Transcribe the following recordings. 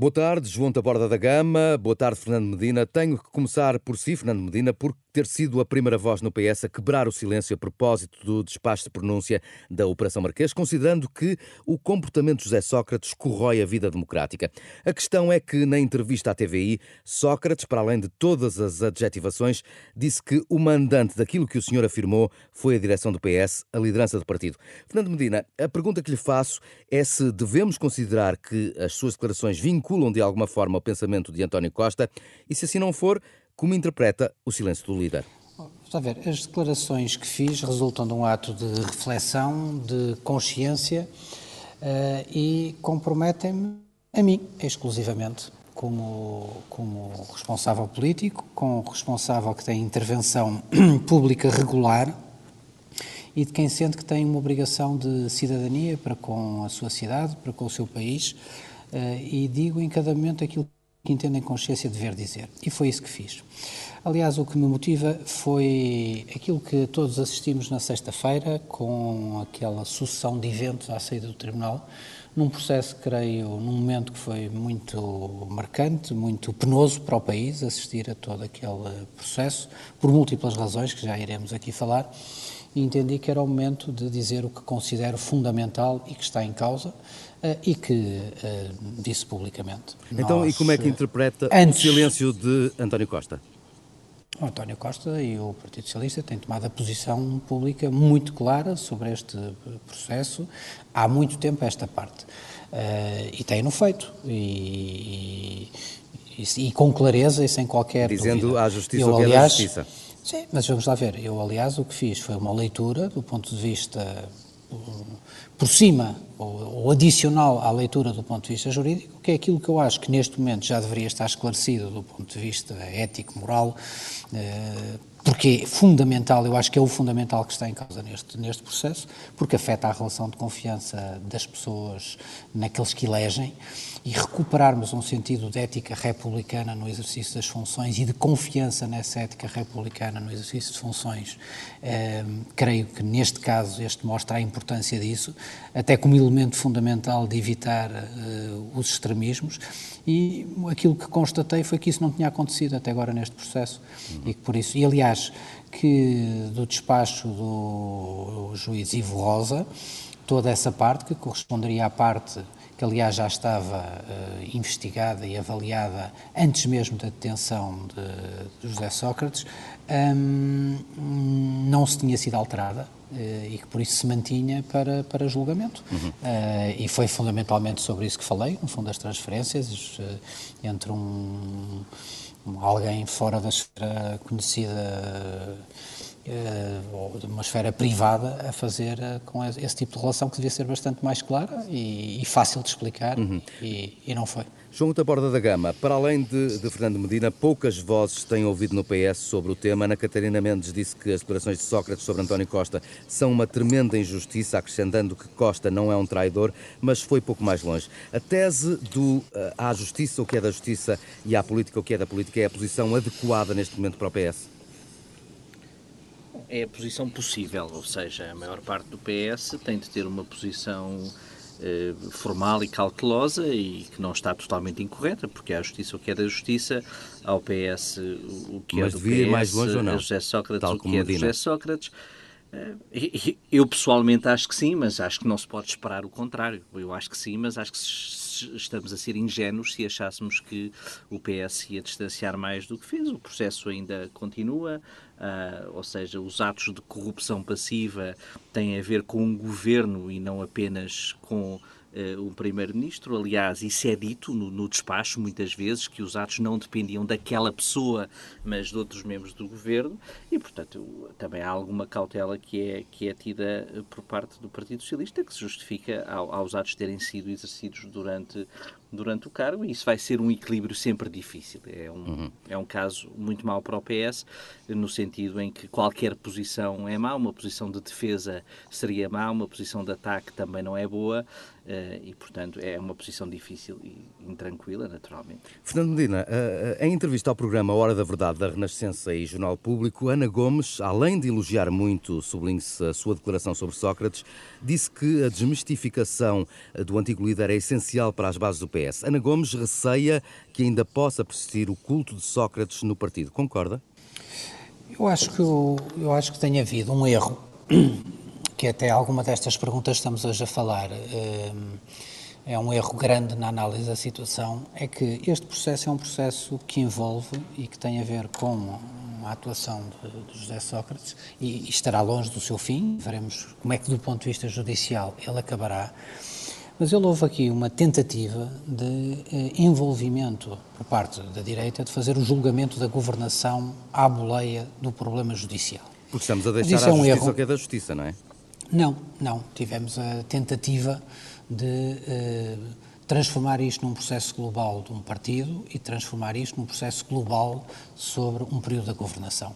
Boa tarde, João da Borda da Gama. Boa tarde, Fernando Medina. Tenho que começar por si, Fernando Medina, por ter sido a primeira voz no PS a quebrar o silêncio a propósito do despacho de pronúncia da Operação Marquês, considerando que o comportamento de José Sócrates corrói a vida democrática. A questão é que, na entrevista à TVI, Sócrates, para além de todas as adjetivações, disse que o mandante daquilo que o senhor afirmou foi a direção do PS, a liderança do partido. Fernando Medina, a pergunta que lhe faço é se devemos considerar que as suas declarações vinculam de alguma forma o pensamento de António Costa e, se assim não for, como interpreta o silêncio do líder? Está a ver, as declarações que fiz resultam de um ato de reflexão, de consciência uh, e comprometem-me a mim, exclusivamente, como, como responsável político, como responsável que tem intervenção pública regular e de quem sente que tem uma obrigação de cidadania para com a sua cidade, para com o seu país, uh, e digo em cada momento aquilo que que entendem consciência de dever dizer. E foi isso que fiz. Aliás, o que me motiva foi aquilo que todos assistimos na sexta-feira, com aquela sucessão de eventos à saída do Tribunal, num processo, creio, num momento que foi muito marcante, muito penoso para o país, assistir a todo aquele processo, por múltiplas razões que já iremos aqui falar, e entendi que era o momento de dizer o que considero fundamental e que está em causa, e que uh, disse publicamente. Então, Nós, e como é que interpreta antes, o silêncio de António Costa? O António Costa e o Partido Socialista têm tomado a posição pública muito clara sobre este processo há muito tempo esta parte. E têm-no feito. E, e, e, com clareza e sem qualquer Dizendo dúvida. à Justiça eu, o que aliás, é da Justiça. Sim, mas vamos lá ver. Eu, aliás, o que fiz foi uma leitura do ponto de vista por cima ou, ou, adicional à leitura do ponto de vista jurídico, que é aquilo que eu acho que neste momento já deveria estar esclarecido do ponto de vista ético, moral, eh, porque é fundamental, eu acho que é o fundamental que está em causa neste, neste processo, porque afeta a relação de confiança das pessoas naqueles que elegem e recuperarmos um sentido de ética republicana no exercício das funções e de confiança nessa ética republicana no exercício de funções, eh, creio que neste caso este mostra a importância disso, até como elemento fundamental de evitar eh, os extremismos e aquilo que constatei foi que isso não tinha acontecido até agora neste processo uhum. e que por isso, e aliás, que do despacho do juiz Ivo Rosa, toda essa parte que corresponderia à parte que aliás já estava uh, investigada e avaliada antes mesmo da detenção de, de José Sócrates, um, não se tinha sido alterada uh, e que por isso se mantinha para, para julgamento. Uhum. Uh, e foi fundamentalmente sobre isso que falei, no fundo das transferências, entre um, um, alguém fora da esfera conhecida ou de uma esfera privada a fazer uh, com esse tipo de relação que devia ser bastante mais clara e, e fácil de explicar uhum. e, e, não foi. João da Borda da Gama, para além de, de, Fernando Medina, poucas vozes têm ouvido no PS sobre o tema. Ana Catarina Mendes disse que as declarações de Sócrates sobre António Costa são uma tremenda injustiça, acrescentando que Costa não é um traidor, mas foi pouco mais longe. A tese do uh, à justiça o que é da justiça e à política o que é da política é a posição adequada neste momento para o PS? É a posição possível, ou seja, a maior parte do PS tem de ter uma posição eh, formal e cautelosa e que não está totalmente incorreta, porque há a justiça o que é da justiça, ao PS o que é Mas é do PS, mais longe ou não? a José Sócrates Tal o que é do José Sócrates. Eh, eu pessoalmente acho que sim, mas acho que não se pode esperar o contrário. Eu acho que sim, mas acho que estamos a ser ingênuos se achássemos que o PS ia distanciar mais do que fez. O processo ainda continua, uh, ou seja, os atos de corrupção passiva têm a ver com o governo e não apenas com uh, um primeiro-ministro. Aliás, isso é dito no, no, despacho muitas vezes, que os atos não dependiam daquela pessoa, mas de outros membros do governo, e, portanto, também há alguma cautela que é, que é tida por parte do Partido Socialista, que se justifica ao, aos atos terem sido exercidos durante durante o cargo e isso vai ser um equilíbrio sempre difícil. É um, uhum. é um caso muito mau para o PS, no sentido em que qualquer posição é má, uma posição de defesa seria má, uma posição de ataque também não é boa uh, e, portanto, é uma posição difícil e intranquila, naturalmente. Fernando Medina, uh, em entrevista ao programa Hora da Verdade da Renascença e Jornal Público, Ana Gomes, além de elogiar muito, sublinhe-se a sua declaração sobre Sócrates, disse que a desmistificação do antigo líder é essencial para as bases do PS PS. Ana Gomes receia que ainda possa persistir o culto de Sócrates no partido. Concorda? Eu acho que, eu, eu acho que tem havido um erro, que até alguma destas perguntas estamos hoje a falar. Hum, é um erro grande na análise da situação, é que este processo é um processo que envolve e que tem a ver com a atuação de, de José Sócrates e, e, estará longe do seu fim, veremos como é que do ponto de vista judicial ele acabará, mas ele houve aqui uma tentativa de eh, envolvimento por parte da direita de fazer o julgamento da governação à boleia do problema judicial. Porque estamos a deixar a é um justiça erro. o que é da justiça, não é? Não, não. Tivemos a tentativa de eh, transformar isto num processo global de um partido e transformar isto num processo global sobre um período da governação.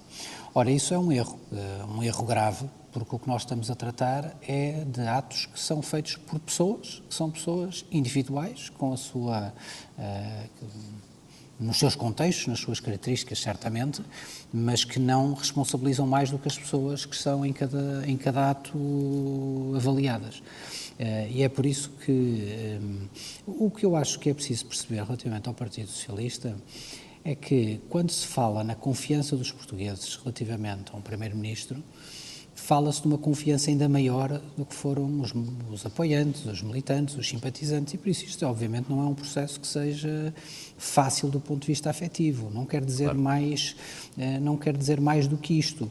Ora, isso é um erro, eh, um erro grave, porque o que nós estamos a tratar é de atos que são feitos por pessoas, que são pessoas individuais, com a sua. Uh, nos seus contextos, nas suas características, certamente, mas que não responsabilizam mais do que as pessoas que são em cada, em cada ato avaliadas. Uh, e é por isso que um, o que eu acho que é preciso perceber relativamente ao Partido Socialista é que quando se fala na confiança dos portugueses relativamente a um Primeiro-Ministro, fala-se de uma confiança ainda maior do que foram os, os, apoiantes, os militantes, os simpatizantes, e por isso isto obviamente não é um processo que seja fácil do ponto de vista afetivo, não quer dizer claro. mais, uh, não quer dizer mais do que isto.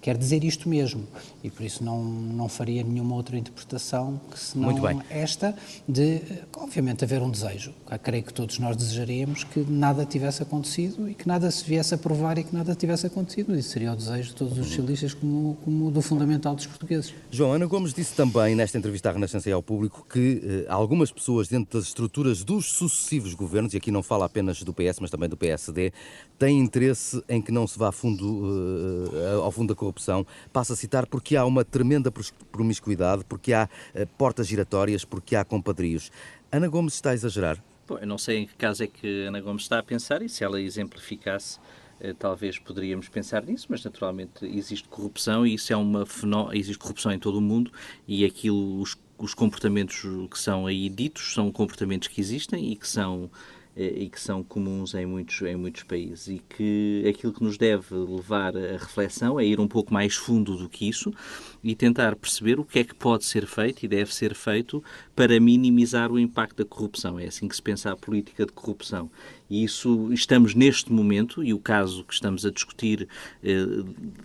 Quer dizer isto mesmo e por isso não, não faria nenhuma outra interpretação que senão esta de, obviamente, haver um desejo. Eu creio que todos nós desejaríamos que nada tivesse acontecido e que nada se viesse a provar e que nada tivesse acontecido. Isso seria o desejo de todos os socialistas como, como do fundamental dos portugueses. João, Ana Gomes disse também nesta entrevista à Renascença e ao público que eh, algumas pessoas dentro das estruturas dos sucessivos governos, e aqui não fala apenas do PS, mas também do PSD, têm interesse em que não se vá a fundo, eh, ao fundo da corrupção corrupção, passo a citar porque há uma tremenda promiscuidade, porque há uh, portas giratórias, porque há compadrios. Ana Gomes está a exagerar? Bom, eu não sei em que caso é que Ana Gomes está a pensar e se ela exemplificasse eh, talvez poderíamos pensar nisso, mas naturalmente existe corrupção e isso é uma fenó... existe corrupção em todo o mundo e aquilo os, os comportamentos que são aí ditos são comportamentos que existem e que são eh, e que são comuns em muitos, em muitos países. E que aquilo que nos deve levar a reflexão é ir um pouco mais fundo do que isso e tentar perceber o que é que pode ser feito e deve ser feito para minimizar o impacto da corrupção. É assim que se pensa a política de corrupção. E isso estamos neste momento, e o caso que estamos a discutir eh,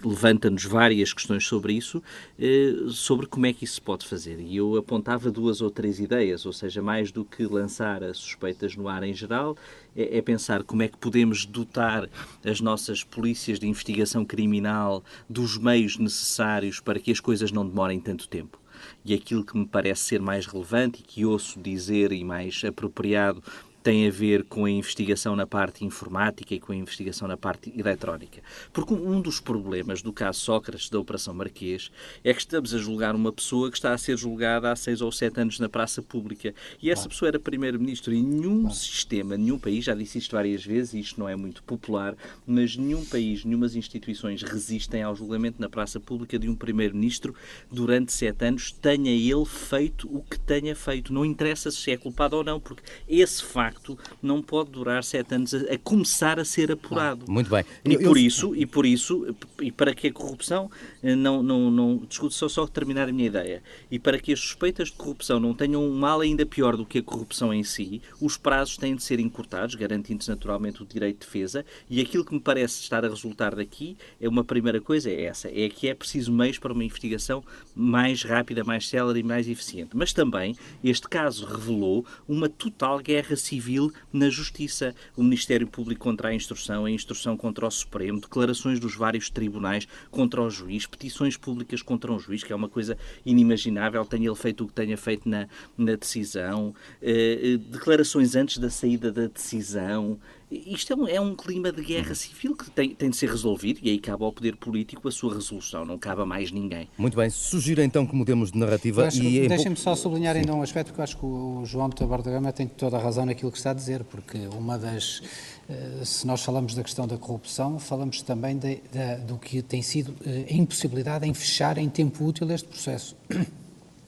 levanta-nos várias questões sobre isso, eh, sobre como é que isso se pode fazer. E eu apontava duas ou três ideias, ou seja, mais do que lançar as suspeitas no ar em geral, é, é pensar como é que podemos dotar as nossas polícias de investigação criminal dos meios necessários para que as coisas não demorem tanto tempo. E aquilo que me parece ser mais relevante e que ouço dizer e mais apropriado tem a ver com a investigação na parte informática e com a investigação na parte eletrónica. Porque um dos problemas do caso Sócrates, da Operação Marquês, é que estamos a julgar uma pessoa que está a ser julgada há seis ou sete anos na praça pública. E essa pessoa era primeiro-ministro e nenhum sistema, nenhum país, já disse isto várias vezes, e isto não é muito popular, mas nenhum país, nenhumas instituições resistem ao julgamento na praça pública de um primeiro-ministro durante sete anos, tenha ele feito o que tenha feito. Não interessa se é culpado ou não, porque esse facto facto não pode durar sete anos a, a começar a ser apurado. Ah, muito bem. E eu, por isso, e por isso, e para que a corrupção eh, não, não, não discuto só só terminar a minha ideia, e para que as suspeitas de corrupção não tenham um mal ainda pior do que a corrupção em si, os prazos têm de ser encurtados, garantindo-se naturalmente o direito de defesa, e aquilo que me parece estar a resultar daqui é uma primeira coisa, é essa, é que é preciso meios para uma investigação mais rápida, mais célere e mais eficiente. Mas também este caso revelou uma total guerra civil civil na Justiça. O Ministério Público contra a instrução, a instrução contra o Supremo, declarações dos vários tribunais contra o juiz, petições públicas contra um juiz, que é uma coisa inimaginável, tenha ele feito o que tenha feito na, na decisão, eh, eh declarações antes da saída da decisão, isto é um, é um, clima de guerra uhum. civil que tem, tem, de ser resolvido e aí cabe ao poder político a sua resolução, não cabe a mais ninguém. Muito bem, sugiro então que mudemos de narrativa e... Deixem-me só sublinhar ainda um aspecto que eu acho que o João de Tabar da Gama tem toda a razão naquilo que está a dizer, porque uma das... Eh, se nós falamos da questão da corrupção, falamos também de, de, do que tem sido eh, a impossibilidade em fechar em tempo útil este processo.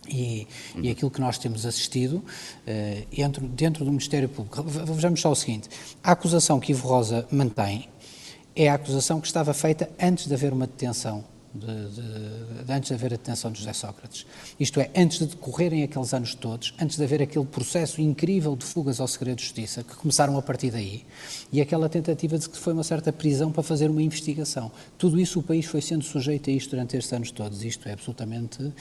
E, uhum. e, aquilo que nós temos assistido uh, dentro, dentro do Ministério Público. Vejamos só o seguinte: a acusação que Ivo Rosa mantém é a acusação que estava feita antes de haver uma detenção de, de, de, antes de haver a detenção de José Sócrates. Isto é, antes de decorrerem aqueles anos todos, antes de haver aquele processo incrível de fugas ao segredo de justiça, que começaram a partir daí, e aquela tentativa de que foi uma certa prisão para fazer uma investigação. Tudo isso o país foi sendo sujeito a isto durante estes anos todos. Isto é absolutamente uh,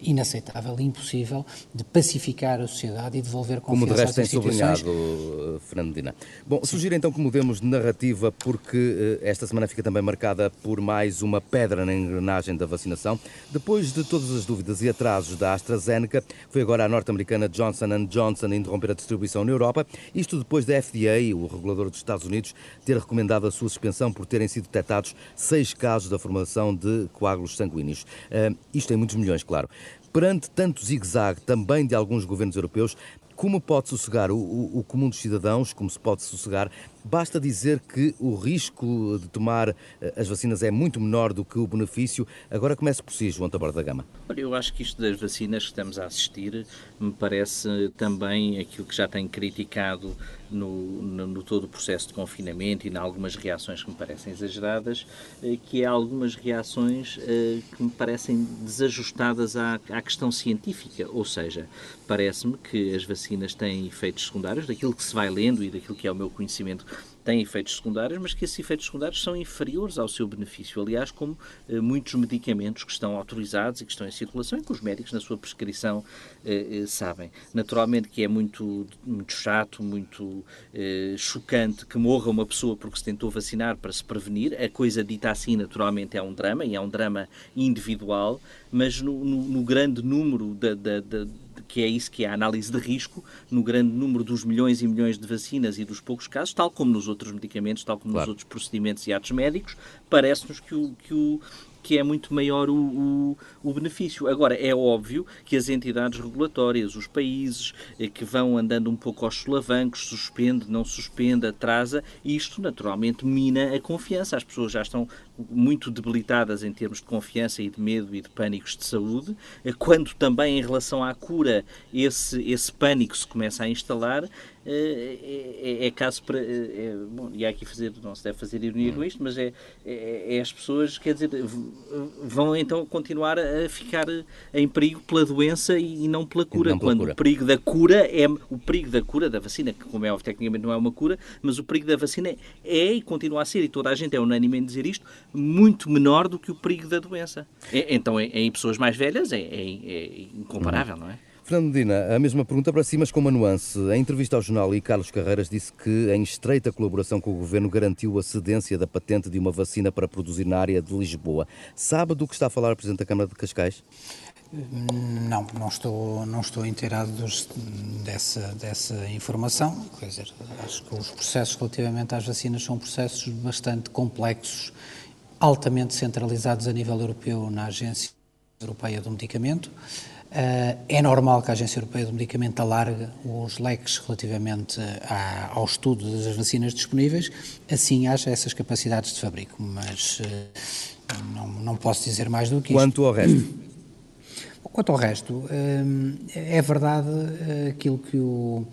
inaceitável, impossível de pacificar a sociedade e devolver confiança Como de resto tem sublinhado, uh, Fernando Dina. Bom, sugiro então que mudemos de narrativa, porque uh, esta semana fica também marcada por mais uma pedra na engrenagem da vacinação. Depois de todas as dúvidas e atrasos da AstraZeneca, foi agora a norte-americana Johnson Johnson interromper a distribuição na Europa. Isto depois da FDA, o regulador dos Estados Unidos, ter recomendado a sua suspensão por terem sido detectados seis casos da formação de coágulos sanguíneos. Uh, isto em muitos milhões, claro. Perante tanto zigue-zague também de alguns governos europeus, como pode sossegar o, o, o, comum dos cidadãos, como se pode sossegar Basta dizer que o risco de tomar eh, as vacinas é muito menor do que o benefício. Agora comece por si, João Taborda da Gama. Olha, eu acho que isto das vacinas que estamos a assistir me parece também aquilo que já tenho criticado no, no, no, todo o processo de confinamento e em algumas reações que me parecem exageradas, eh, que é algumas reações eh, que me parecem desajustadas à, à questão científica. Ou seja, parece-me que as vacinas têm efeitos secundários, daquilo que se vai lendo e daquilo que é o meu conhecimento têm efeitos secundários, mas que esses efeitos secundários são inferiores ao seu benefício. Aliás, como eh, muitos medicamentos que estão autorizados e que estão em circulação e que os médicos, na sua prescrição, eh, eh sabem. Naturalmente que é muito, muito chato, muito eh, chocante que morra uma pessoa porque se tentou vacinar para se prevenir. A coisa dita assim, naturalmente, é um drama e é um drama individual, mas no, no, no grande número da, da, da que é isso que é a análise de risco, no grande número dos milhões e milhões de vacinas e dos poucos casos, tal como nos outros medicamentos, tal como claro. nos outros procedimentos e atos médicos, parece-nos que o, que o, que é muito maior o, o, o, benefício. Agora, é óbvio que as entidades regulatórias, os países eh, que vão andando um pouco aos solavancos, suspende, não suspende, atrasa, isto naturalmente mina a confiança. As pessoas já estão muito debilitadas em termos de confiança e de medo e de pânicos de saúde, eh, quando também em relação à cura esse, esse pânico se começa a instalar, é, é, é, caso para. É, bom, e há aqui fazer, não se deve fazer ironia com isto, mas é, é, as pessoas, quer dizer, vão então continuar a ficar em perigo pela doença e não pela cura. Não pela quando cura. o perigo da cura é. O perigo da cura da vacina, que como é óbvio, tecnicamente não é uma cura, mas o perigo da vacina é e continua a ser, e toda a gente é unânime em dizer isto, muito menor do que o perigo da doença. então, em, pessoas mais velhas é, incomparável, uhum. não é? Fernando Medina, a mesma pergunta para si, mas com uma nuance. Em entrevista ao jornal, e Carlos Carreiras disse que, em estreita colaboração com o governo, garantiu a cedência da patente de uma vacina para produzir na área de Lisboa. Sabe do que está a falar o Presidente da Câmara de Cascais? Não, não estou, não estou inteirado dos, dessa, dessa informação. Quer dizer, acho que os processos relativamente às vacinas são processos bastante complexos, altamente centralizados a nível europeu na Agência Europeia do Medicamento. Uh, é normal que a Agência Europeia do Medicamento alargue os leques relativamente à, ao estudo das vacinas disponíveis, assim haja essas capacidades de fabrico, mas uh, não, posso dizer mais do que isso. Quanto ao resto? Quanto ao resto, uh, é verdade aquilo que o.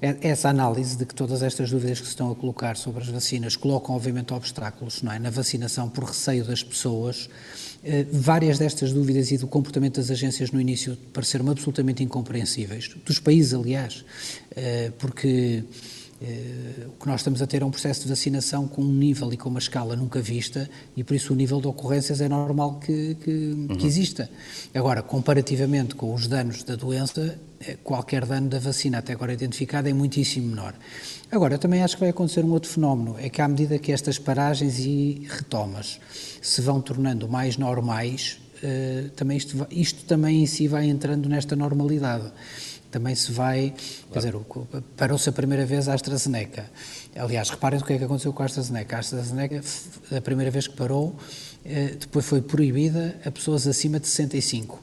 É, essa análise de que todas estas dúvidas que se estão a colocar sobre as vacinas colocam, obviamente, obstáculos não é? na vacinação por receio das pessoas eh, várias destas dúvidas e do comportamento das agências no início pareceram absolutamente incompreensíveis, dos países, aliás, eh, porque eh, o que nós estamos a ter é um processo de vacinação com um nível e com uma escala nunca vista e por isso o nível de ocorrências é normal que, que, uhum. que exista. Agora, comparativamente com os danos da doença, qualquer dano da vacina até agora identificado é muitíssimo menor. Agora, também acho que vai acontecer um outro fenómeno, é que à medida que estas paragens e retomas se vão tornando mais normais, uh, também isto, isto também em si vai entrando nesta normalidade também se vai, quer dizer, parou-se a primeira vez a AstraZeneca. Aliás, reparem o que é que aconteceu com a AstraZeneca. A AstraZeneca, a primeira vez que parou, depois foi proibida a pessoas acima de 65.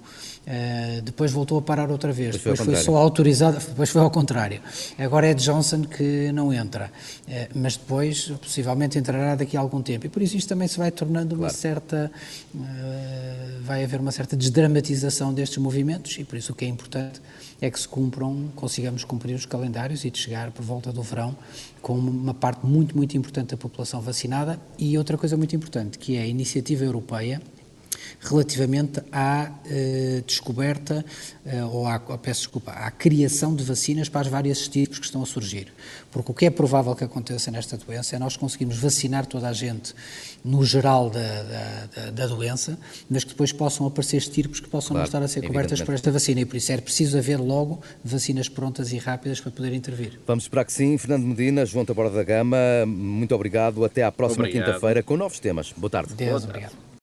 Uh, depois voltou a parar outra vez, depois, depois foi, só autorizada, depois foi ao contrário. Agora é Johnson que não entra, uh, mas depois possivelmente entrará daqui a algum tempo. E por isso isto também se vai tornando claro. uma certa. Uh, vai haver uma certa desdramatização destes movimentos e por isso o que é importante é que se cumpram, consigamos cumprir os calendários e de chegar por volta do verão com uma parte muito, muito importante da população vacinada. E outra coisa muito importante, que é a iniciativa europeia relativamente à uh, descoberta, uh, ou à, peço desculpa, à criação de vacinas para as várias tipos que estão a surgir. Porque o que é provável que aconteça nesta doença é nós conseguirmos vacinar toda a gente no geral da, da, da doença, mas que depois possam aparecer estirpes que possam claro, não estar a ser cobertas por esta vacina. E por isso é preciso haver logo vacinas prontas e rápidas para poder intervir. Vamos esperar que sim. Fernando Medina, João Taborda da Gama, muito obrigado. Até à próxima quinta-feira com novos temas. Boa tarde. Deus, obrigado.